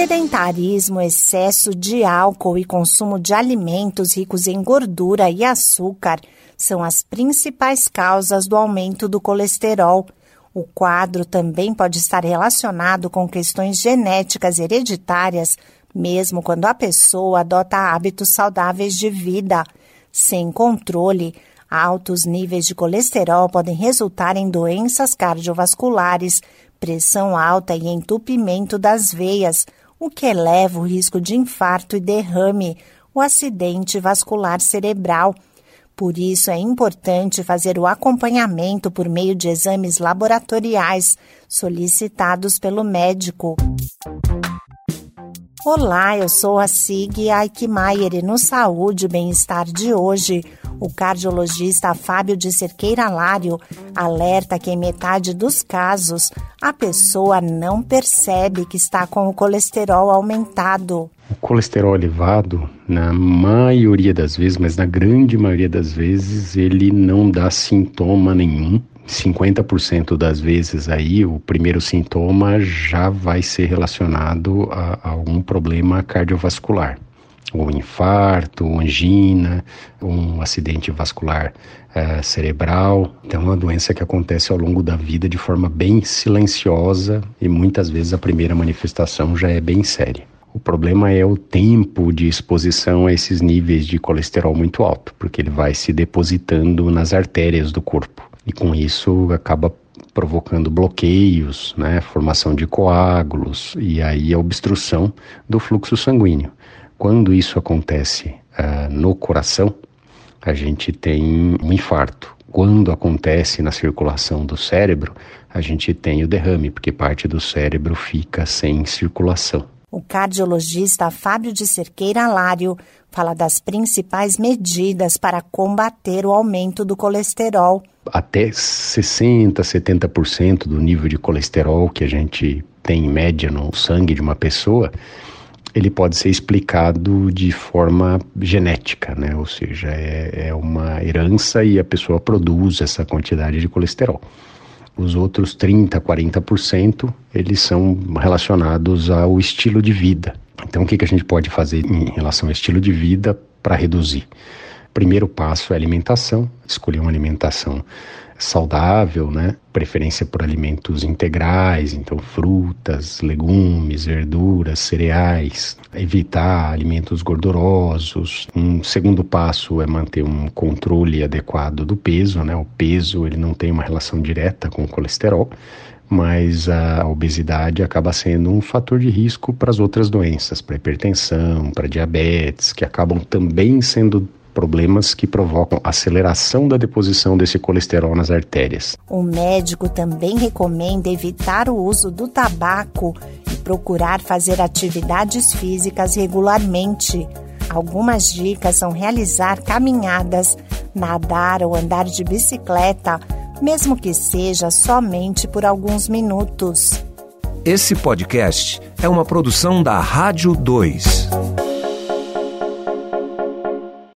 Sedentarismo, excesso de álcool e consumo de alimentos ricos em gordura e açúcar são as principais causas do aumento do colesterol. O quadro também pode estar relacionado com questões genéticas hereditárias, mesmo quando a pessoa adota hábitos saudáveis de vida. Sem controle, altos níveis de colesterol podem resultar em doenças cardiovasculares, pressão alta e entupimento das veias, o que eleva o risco de infarto e derrame, o acidente vascular cerebral. Por isso, é importante fazer o acompanhamento por meio de exames laboratoriais solicitados pelo médico. Olá, eu sou a Sig Aikmaier e no Saúde e Bem-Estar de hoje o cardiologista Fábio de Cerqueira Lário alerta que em metade dos casos a pessoa não percebe que está com o colesterol aumentado. O colesterol elevado, na maioria das vezes, mas na grande maioria das vezes, ele não dá sintoma nenhum. 50% das vezes aí o primeiro sintoma já vai ser relacionado a, a algum problema cardiovascular ou infarto, angina, um acidente vascular uh, cerebral. Então, é uma doença que acontece ao longo da vida de forma bem silenciosa e muitas vezes a primeira manifestação já é bem séria. O problema é o tempo de exposição a esses níveis de colesterol muito alto, porque ele vai se depositando nas artérias do corpo e com isso acaba provocando bloqueios, né, formação de coágulos e aí a obstrução do fluxo sanguíneo. Quando isso acontece uh, no coração, a gente tem um infarto. Quando acontece na circulação do cérebro, a gente tem o derrame, porque parte do cérebro fica sem circulação. O cardiologista Fábio de Cerqueira Lário fala das principais medidas para combater o aumento do colesterol. Até 60, 70% do nível de colesterol que a gente tem em média no sangue de uma pessoa ele pode ser explicado de forma genética, né? Ou seja, é, é uma herança e a pessoa produz essa quantidade de colesterol. Os outros 30, 40%, eles são relacionados ao estilo de vida. Então, o que, que a gente pode fazer em relação ao estilo de vida para reduzir? Primeiro passo é alimentação, escolher uma alimentação saudável, né? Preferência por alimentos integrais, então frutas, legumes, verduras, cereais, evitar alimentos gordurosos. Um segundo passo é manter um controle adequado do peso, né? O peso, ele não tem uma relação direta com o colesterol, mas a obesidade acaba sendo um fator de risco para as outras doenças, para hipertensão, para diabetes, que acabam também sendo problemas que provocam aceleração da deposição desse colesterol nas artérias. O médico também recomenda evitar o uso do tabaco e procurar fazer atividades físicas regularmente. Algumas dicas são realizar caminhadas, nadar ou andar de bicicleta, mesmo que seja somente por alguns minutos. Esse podcast é uma produção da Rádio 2.